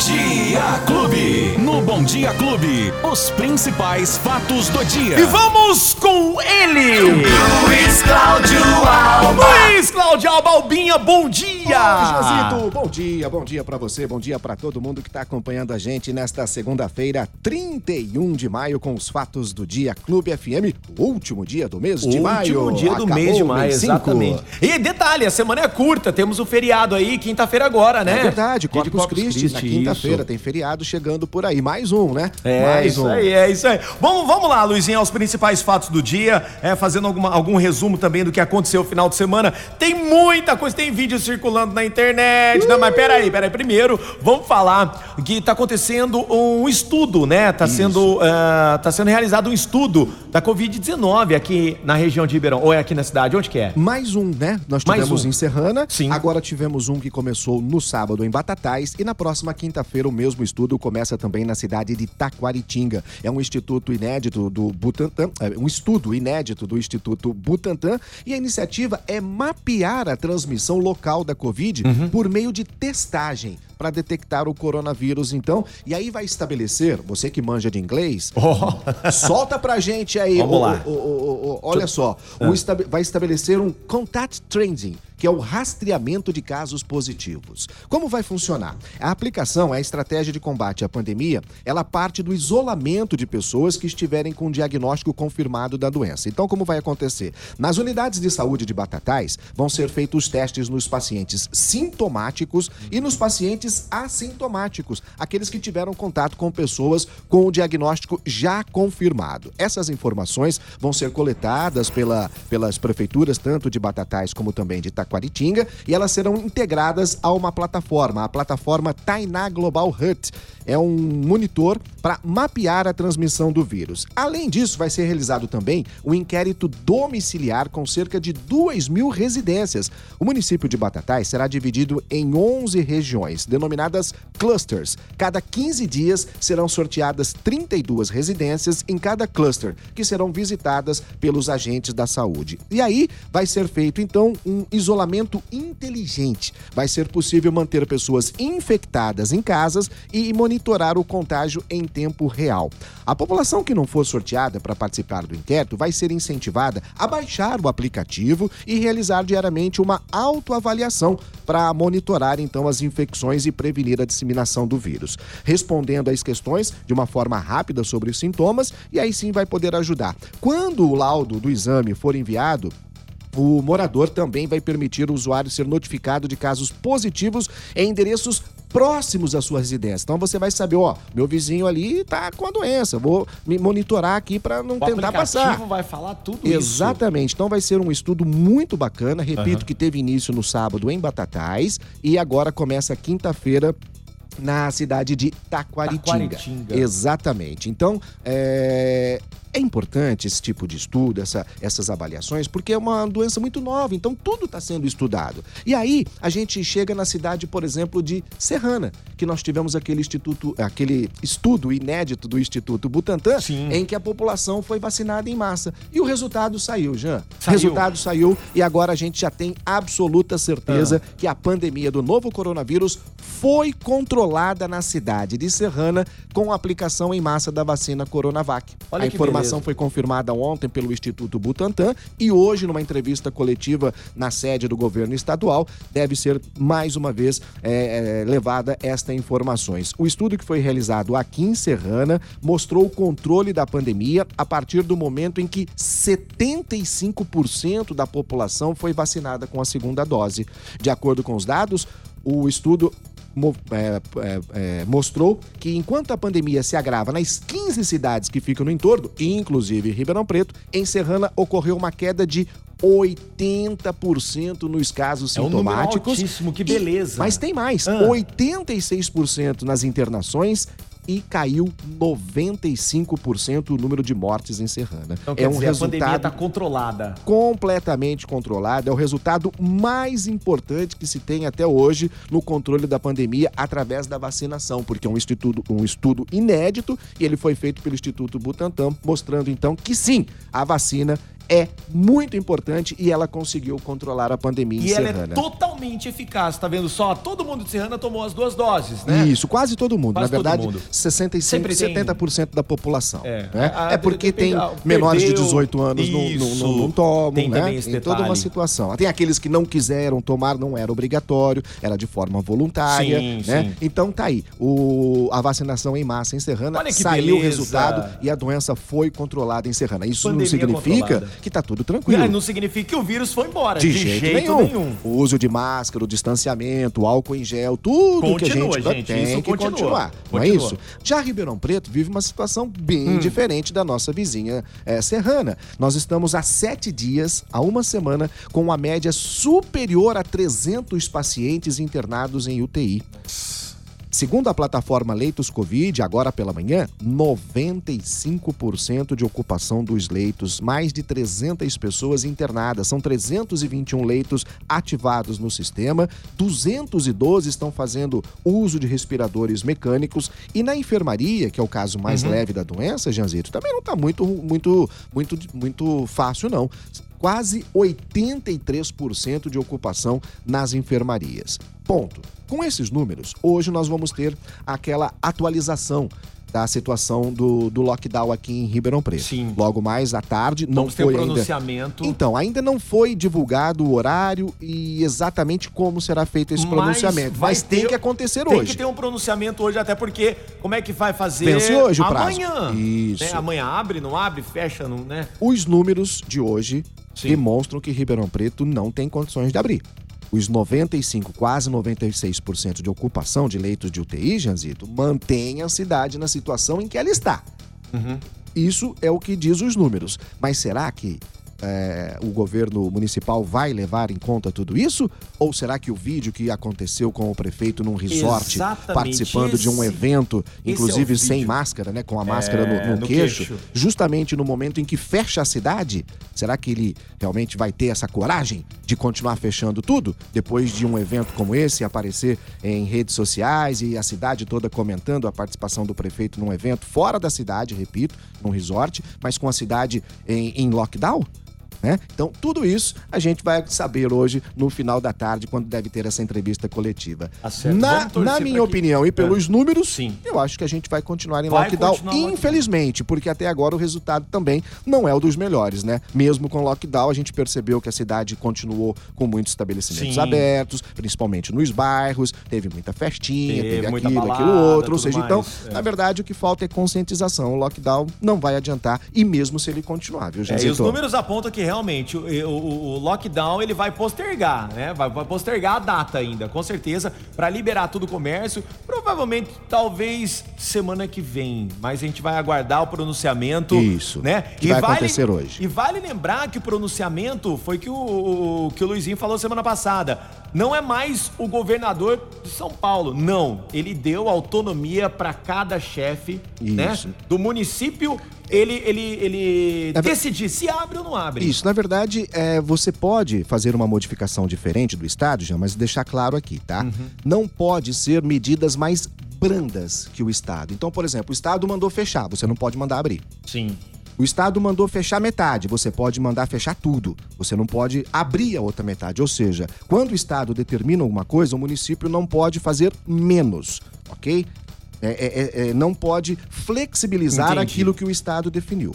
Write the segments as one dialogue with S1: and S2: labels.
S1: Dia Clube. Bom Dia Clube, os principais fatos do dia.
S2: E vamos com ele!
S1: Luiz Cláudio Alba.
S2: Luiz Cláudio Alba Albinha, bom dia!
S3: Oi, Josito, bom dia, bom dia pra você, bom dia pra todo mundo que tá acompanhando a gente nesta segunda-feira, 31 de maio, com os fatos do dia Clube FM, o último dia do mês de maio.
S2: Último dia do
S3: Acabou
S2: mês de maio, exatamente. E detalhe, a semana é curta, temos o feriado aí, quinta-feira agora, né?
S3: É verdade,
S2: de
S3: Corpus Christi, na quinta-feira, tem feriado chegando por aí. Mais um, né?
S2: É
S3: Mais
S2: isso
S3: um.
S2: aí, é isso aí. Vamos, vamos lá, Luizinho, aos principais fatos do dia, é, fazendo alguma- algum resumo também do que aconteceu no final de semana. Tem muita coisa, tem vídeo circulando na internet, né? Mas peraí, peraí. Primeiro, vamos falar que tá acontecendo um estudo, né? Tá sendo, ah, tá sendo realizado um estudo da Covid-19 aqui na região de Ribeirão. Ou é aqui na cidade? Onde que é?
S3: Mais um, né? Nós
S2: Mais
S3: tivemos
S2: um.
S3: em Serrana,
S2: Sim.
S3: agora tivemos um que começou no sábado em Batatais e na próxima quinta-feira o mesmo estudo começa também na cidade de Taquaritinga. É um instituto inédito do Butantan, é, um estudo inédito do Instituto Butantan e a iniciativa é mapear a transmissão local da Covid
S2: Uhum.
S3: por meio de testagem para detectar o coronavírus, então. E aí vai estabelecer, você que manja de inglês, solta pra gente aí.
S2: Vamos
S3: o-
S2: lá.
S3: o- o- olha só, o estabe- vai estabelecer um contact tracing, que é o rastreamento de casos positivos. Como vai funcionar? A aplicação é a estratégia de combate à pandemia, ela parte do isolamento de pessoas que estiverem com diagnóstico confirmado da doença. Então, como vai acontecer? Nas unidades de saúde de Batatais, vão ser feitos testes nos pacientes sintomáticos e nos pacientes assintomáticos, aqueles que tiveram contato com pessoas com o diagnóstico já confirmado. Essas informações vão ser coletadas pela, pelas prefeituras, tanto de Batatais como também de Taquaritinga, e elas serão integradas a uma plataforma, a plataforma Tainá Global Hut. É um monitor para mapear a transmissão do vírus. Além disso, vai ser realizado também um inquérito domiciliar com cerca de 2 mil residências. O município de Batatais será dividido em 11 regiões, denominadas clusters. Cada 15 dias serão sorteadas 32 residências em cada cluster, que serão visitadas pelos agentes da saúde. E aí vai ser feito então um isolamento inteligente. Vai ser possível manter pessoas infectadas em casas e monitorar o contágio em tempo real. A população que não for sorteada para participar do inquérito vai ser incentivada a baixar o aplicativo e realizar diariamente uma autoavaliação para monitorar então as infecções e prevenir a disseminação do vírus, respondendo às questões de uma forma rápida sobre os sintomas e aí sim vai poder ajudar. Quando o laudo do exame for enviado, o morador também vai permitir o usuário ser notificado de casos positivos em endereços próximos à sua residência. Então você vai saber, ó, meu vizinho ali tá com a doença, vou me monitorar aqui para não
S2: O
S3: tentar passar.
S2: vai falar tudo isso.
S3: Exatamente. Então vai ser um estudo muito bacana. Repito que teve início no sábado em Batatais e agora começa quinta-feira na cidade de Taquaritinga.
S2: Taquaritinga.
S3: Exatamente. Então, é... é importante esse tipo de estudo, essa- essas avaliações, porque é uma doença muito nova, então tudo está sendo estudado. E aí, a gente chega na cidade, por exemplo, de Serrana, que nós tivemos aquele instituto, aquele estudo inédito do Instituto Butantan,
S2: Sim.
S3: em que a população foi vacinada em massa. E o resultado saiu, Jean.
S2: Saiu.
S3: Resultado saiu e agora a gente já tem absoluta certeza
S2: Ah.
S3: que a pandemia do novo coronavírus foi controlada na cidade de Serrana com a aplicação em massa da vacina Coronavac.
S2: Olha
S3: a
S2: que
S3: informação
S2: beleza.
S3: foi confirmada ontem pelo Instituto Butantan e hoje, numa entrevista coletiva na sede do governo estadual, deve ser mais uma vez é, é, levada estas informações. O estudo que foi realizado aqui em Serrana mostrou o controle da pandemia a partir do momento em que 75% da população foi vacinada com a segunda dose. De acordo com os dados, o estudo é, é, é, mostrou que enquanto a pandemia se agrava nas 15 cidades que ficam no entorno, inclusive Ribeirão Preto, em Serrana ocorreu uma queda de 80% nos casos
S2: É um
S3: sintomáticos.
S2: altíssimo, que
S3: E-
S2: beleza.
S3: mas tem mais,
S2: Ah.
S3: 86% nas internações e caiu 95% o número de mortes em Serrana.
S2: Então, quer
S3: é um
S2: dizer, a pandemia
S3: resultado
S2: está controlada.
S3: completamente controlado. É o resultado mais importante que se tem até hoje no controle da pandemia através da vacinação, porque é um estudo, um estudo inédito e ele foi feito pelo Instituto Butantan, mostrando então que sim, a vacina é muito importante e ela conseguiu controlar a pandemia
S2: E
S3: em
S2: ela é
S3: Serrana.
S2: totalmente eficaz, tá vendo só? Todo mundo de Serrana tomou as duas doses, né?
S3: Isso, quase todo mundo.
S2: Quase
S3: Na verdade,
S2: mundo.
S3: 65,
S2: Sempre tem-
S3: 70% da população.
S2: É.
S3: né?
S2: Ah,
S3: é porque
S2: depende-
S3: tem
S2: ah,
S3: menores de
S2: perdeu.
S3: 18 anos não, não, não,
S2: Isso.
S3: não tomam,
S2: Tem
S3: né?
S2: esse
S3: Tem toda uma situação. Tem aqueles que não quiseram tomar, não era obrigatório, era de forma voluntária,
S2: Sim,
S3: né?
S2: sim.
S3: Então tá aí. O, a vacinação em massa em Serrana saiu o
S2: beleza.
S3: resultado e a doença foi controlada em Serrana. Isso não
S2: Pandemia
S3: significa
S2: controlada.
S3: Que tá tudo tranquilo.
S2: Não significa que o vírus foi embora.
S3: De, jeito, nenhum. O uso de máscara, o distanciamento, o álcool em gel, tudo que a
S2: Continua,
S3: gente,
S2: gente,
S3: tem
S2: isso
S3: que
S2: continua.
S3: continuar. Não é
S2: Continua.
S3: isso? Já Ribeirão Preto vive uma situação bem
S2: Hum.
S3: diferente da nossa vizinha eh, serrana. Nós estamos há sete dias, há uma semana, com uma média superior a 300 pacientes internados em UTI. Segundo a plataforma Leitos Covid, agora pela manhã, 95% de ocupação dos leitos, mais de 300 pessoas internadas. São 321 leitos ativados no sistema, 212 estão fazendo uso de respiradores mecânicos e na enfermaria, que é o caso mais leve da doença, Janzito, também não está muito, muito, muito, muito fácil não. Quase 83% de ocupação nas enfermarias. Ponto. Com esses números, hoje nós vamos ter aquela atualização da situação do, do lockdown aqui em Ribeirão Preto.
S2: Sim.
S3: Logo mais à tarde, não
S2: Vamos ter um
S3: foi ainda.
S2: pronunciamento.
S3: Então, ainda não foi divulgado o horário e exatamente como será feito esse
S2: Mas
S3: pronunciamento. Mas tem
S2: ter-
S3: que acontecer
S2: Tem
S3: hoje.
S2: que ter um pronunciamento hoje, até porque como é que vai fazer
S3: Vence hoje o prazo.
S2: amanhã?
S3: Isso.
S2: Né? Amanhã abre, não abre, fecha, não, né?
S3: Os números de hoje
S2: Sim.
S3: demonstram que Ribeirão Preto não tem condições de abrir. Os 95, quase 96% de ocupação de leitos de UTI, Janzito, mantém a cidade na situação em que ela está.
S2: Uhum.
S3: Isso é o que diz os números. Mas será que é, o governo municipal vai levar em conta tudo isso? Ou será que o vídeo que aconteceu com o prefeito num resort,
S2: Exatamente.
S3: participando de um
S2: Esse-
S3: evento,
S2: esse é
S3: inclusive sem
S2: vídeo.
S3: máscara, né? Com a máscara
S2: É,
S3: no, no
S2: no
S3: queixo,
S2: queixo.
S3: justamente no momento em que fecha a cidade, será que ele realmente vai ter essa coragem de continuar fechando tudo? Depois de um evento como esse aparecer em redes sociais e a cidade toda comentando a participação do prefeito num evento fora da cidade, repito, num resort, mas com a cidade em, em lockdown? Né? Então, tudo isso a gente vai saber hoje no final da tarde, quando deve ter essa entrevista coletiva.
S2: Tá.
S3: Na, na minha opinião e pelos números,
S2: Sim.
S3: eu acho que a gente vai continuar em
S2: Vai
S3: lockdown.
S2: continuar lockdown.
S3: Infelizmente, porque até agora o resultado também não é o dos melhores, né? Mesmo com lockdown, a gente percebeu que a cidade continuou com muitos estabelecimentos
S2: Sim.
S3: abertos, principalmente nos bairros, teve muita festinha,
S2: Teve
S3: teve, aquilo,
S2: balada,
S3: aquilo outro. Ou seja,
S2: mais,
S3: então,
S2: é.
S3: na verdade, o que falta é conscientização. O lockdown não vai adiantar, e mesmo se ele continuar, viu,
S2: É,
S3: gente?
S2: e os números apontam que realmente o, o- o lockdown ele vai postergar, né? Vai, vai postergar a data ainda, com certeza, para liberar todo o comércio. Provavelmente, talvez semana que vem, mas a gente vai aguardar o pronunciamento.
S3: Isso,
S2: né?
S3: que vai acontecer hoje.
S2: E vale lembrar que o pronunciamento foi que o, o- que o Luizinho falou semana passada. Não é mais o governador de São Paulo, não. Ele deu autonomia para cada chefe, né? Do município. Ele, ele, ele
S3: É
S2: decidir se abre ou não abre.
S3: Isso, na verdade, é, você pode fazer uma modificação diferente do Estado, já, mas deixar claro aqui, tá?
S2: Uhum.
S3: Não pode ser medidas mais brandas que o Estado. Então, por exemplo, o Estado mandou fechar, você não pode mandar abrir.
S2: Sim.
S3: O Estado mandou fechar metade, você pode mandar fechar tudo. Você não pode abrir a outra metade. Ou seja, quando o Estado determina alguma coisa, o município não pode fazer menos, ok? É, é, é, é, não pode flexibilizar
S2: Entendi.
S3: aquilo que o Estado definiu.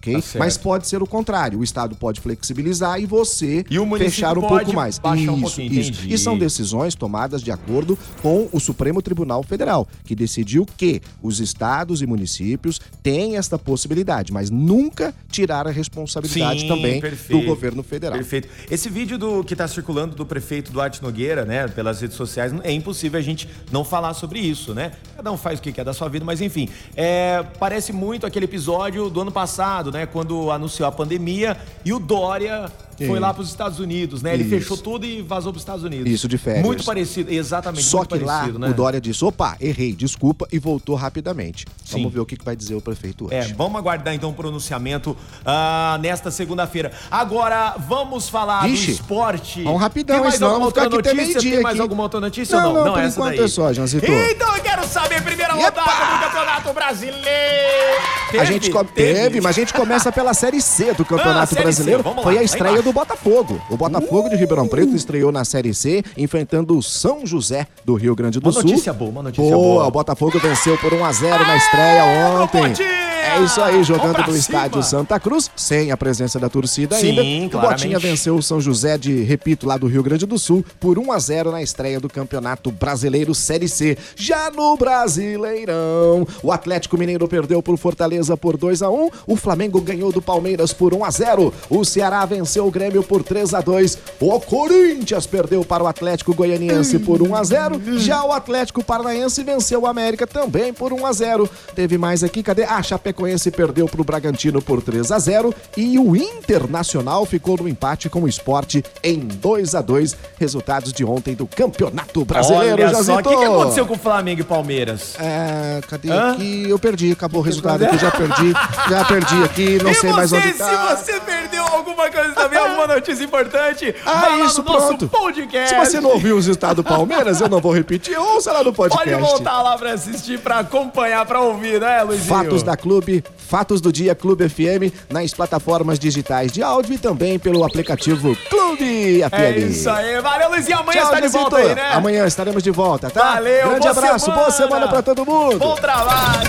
S3: Ok?
S2: Tá.
S3: Mas pode ser o contrário. O Estado pode flexibilizar e você
S2: E o
S3: fechar um pouco mais.
S2: baixar um
S3: isso, isso.
S2: entendi.
S3: E são decisões tomadas de acordo com o Supremo Tribunal Federal, que decidiu que os estados e municípios têm esta possibilidade, mas nunca tirar a responsabilidade
S2: Sim,
S3: também
S2: perfeito.
S3: do governo federal.
S2: Perfeito. Esse vídeo do que tá circulando do prefeito Duarte Nogueira, né, pelas redes sociais, é impossível a gente não falar sobre isso, né? Cada um faz o que quer da sua vida, mas enfim, é, parece muito aquele episódio do ano passado, né, quando anunciou a pandemia e o Dória foi
S3: Sim.
S2: lá para os Estados Unidos, né? Ele
S3: Isso.
S2: fechou tudo e vazou para os Estados Unidos.
S3: Isso, de férias.
S2: Muito parecido, exatamente.
S3: Só que lá
S2: parecido, né?
S3: o Dória disse: opa, errei, desculpa, e voltou rapidamente.
S2: Sim.
S3: Vamos ver o que vai dizer o prefeito hoje.
S2: É, vamos aguardar então o pronunciamento ah, nesta segunda-feira. Agora, vamos falar
S3: Vixe,
S2: do esporte.
S3: vamos rapidão,
S2: Tem mais
S3: senão vamos ficar aqui
S2: notícia? Tem mais
S3: aqui.
S2: alguma outra notícia
S3: Não,
S2: ou não?
S3: não, por
S2: essa
S3: enquanto
S2: daí.
S3: é só, Janzito.
S2: Então eu quero saber, primeira
S3: Epa!
S2: rodada do Campeonato Brasileiro.
S3: A gente
S2: Teve?
S3: teve, mas a gente começa pela Série C do Campeonato
S2: Série C,
S3: Brasileiro.
S2: lá,
S3: Foi a estreia do Botafogo. O Botafogo de Ribeirão Preto estreou na Série C, enfrentando o São José do Rio Grande do
S2: Uma
S3: Sul.
S2: notícia boa, uma notícia
S3: boa.
S2: boa.
S3: O Botafogo venceu por 1 a 0 na estreia ontem. É isso aí, jogando no estádio Santa Cruz, sem a presença da torcida
S2: Sim,
S3: ainda. O
S2: claramente.
S3: Botinha venceu o São José de, repito, lá do Rio Grande do Sul, por 1 a 0 na estreia do Campeonato Brasileiro Série C. Já no Brasileirão, o Atlético Mineiro perdeu por Fortaleza por 2 a 1, o Flamengo ganhou do Palmeiras por 1 a 0, o Ceará venceu o Grêmio por 3 a 2, o Corinthians perdeu para o Atlético Goianiense por 1 a 0, já o Atlético Paranaense venceu o América também por 1 a 0. Teve mais aqui, cadê? Ah, Chapecoense perdeu para o Bragantino por 3 a 0 e o Internacional ficou no empate com o Esporte em 2 a 2 resultados de ontem do Campeonato Brasileiro,
S2: Olha só, o que, que aconteceu com o Flamengo e Palmeiras?
S3: É, cadê
S2: Hã?
S3: aqui? Eu perdi, acabou o resultado aqui, já perdi, já perdi aqui, não
S2: e
S3: sei
S2: você,
S3: mais onde
S2: se
S3: tá.
S2: você perdeu alguma coisa também, alguma notícia importante,
S3: Ah, isso,
S2: no nosso
S3: pronto.
S2: podcast.
S3: Se você não ouviu o resultado do Palmeiras, eu não vou repetir, ouça lá no podcast.
S2: Pode voltar lá pra assistir, pra acompanhar, pra ouvir, né, Luizinho?
S3: Fatos da Clube, Fatos do Dia Clube FM, nas plataformas digitais de áudio e também pelo aplicativo Clube FM.
S2: É isso aí. Valeu, Luizinho. Amanhã
S3: Tchau,
S2: está de volta aí, né?
S3: Amanhã estaremos de volta, tá?
S2: Valeu,
S3: Grande
S2: boa
S3: abraço,
S2: semana.
S3: boa semana pra todo mundo.
S2: Bom trabalho.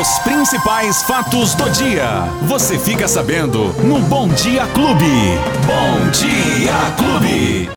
S1: Os principais fatos do dia. Você fica sabendo no Bom Dia Clube. Bom Dia Clube.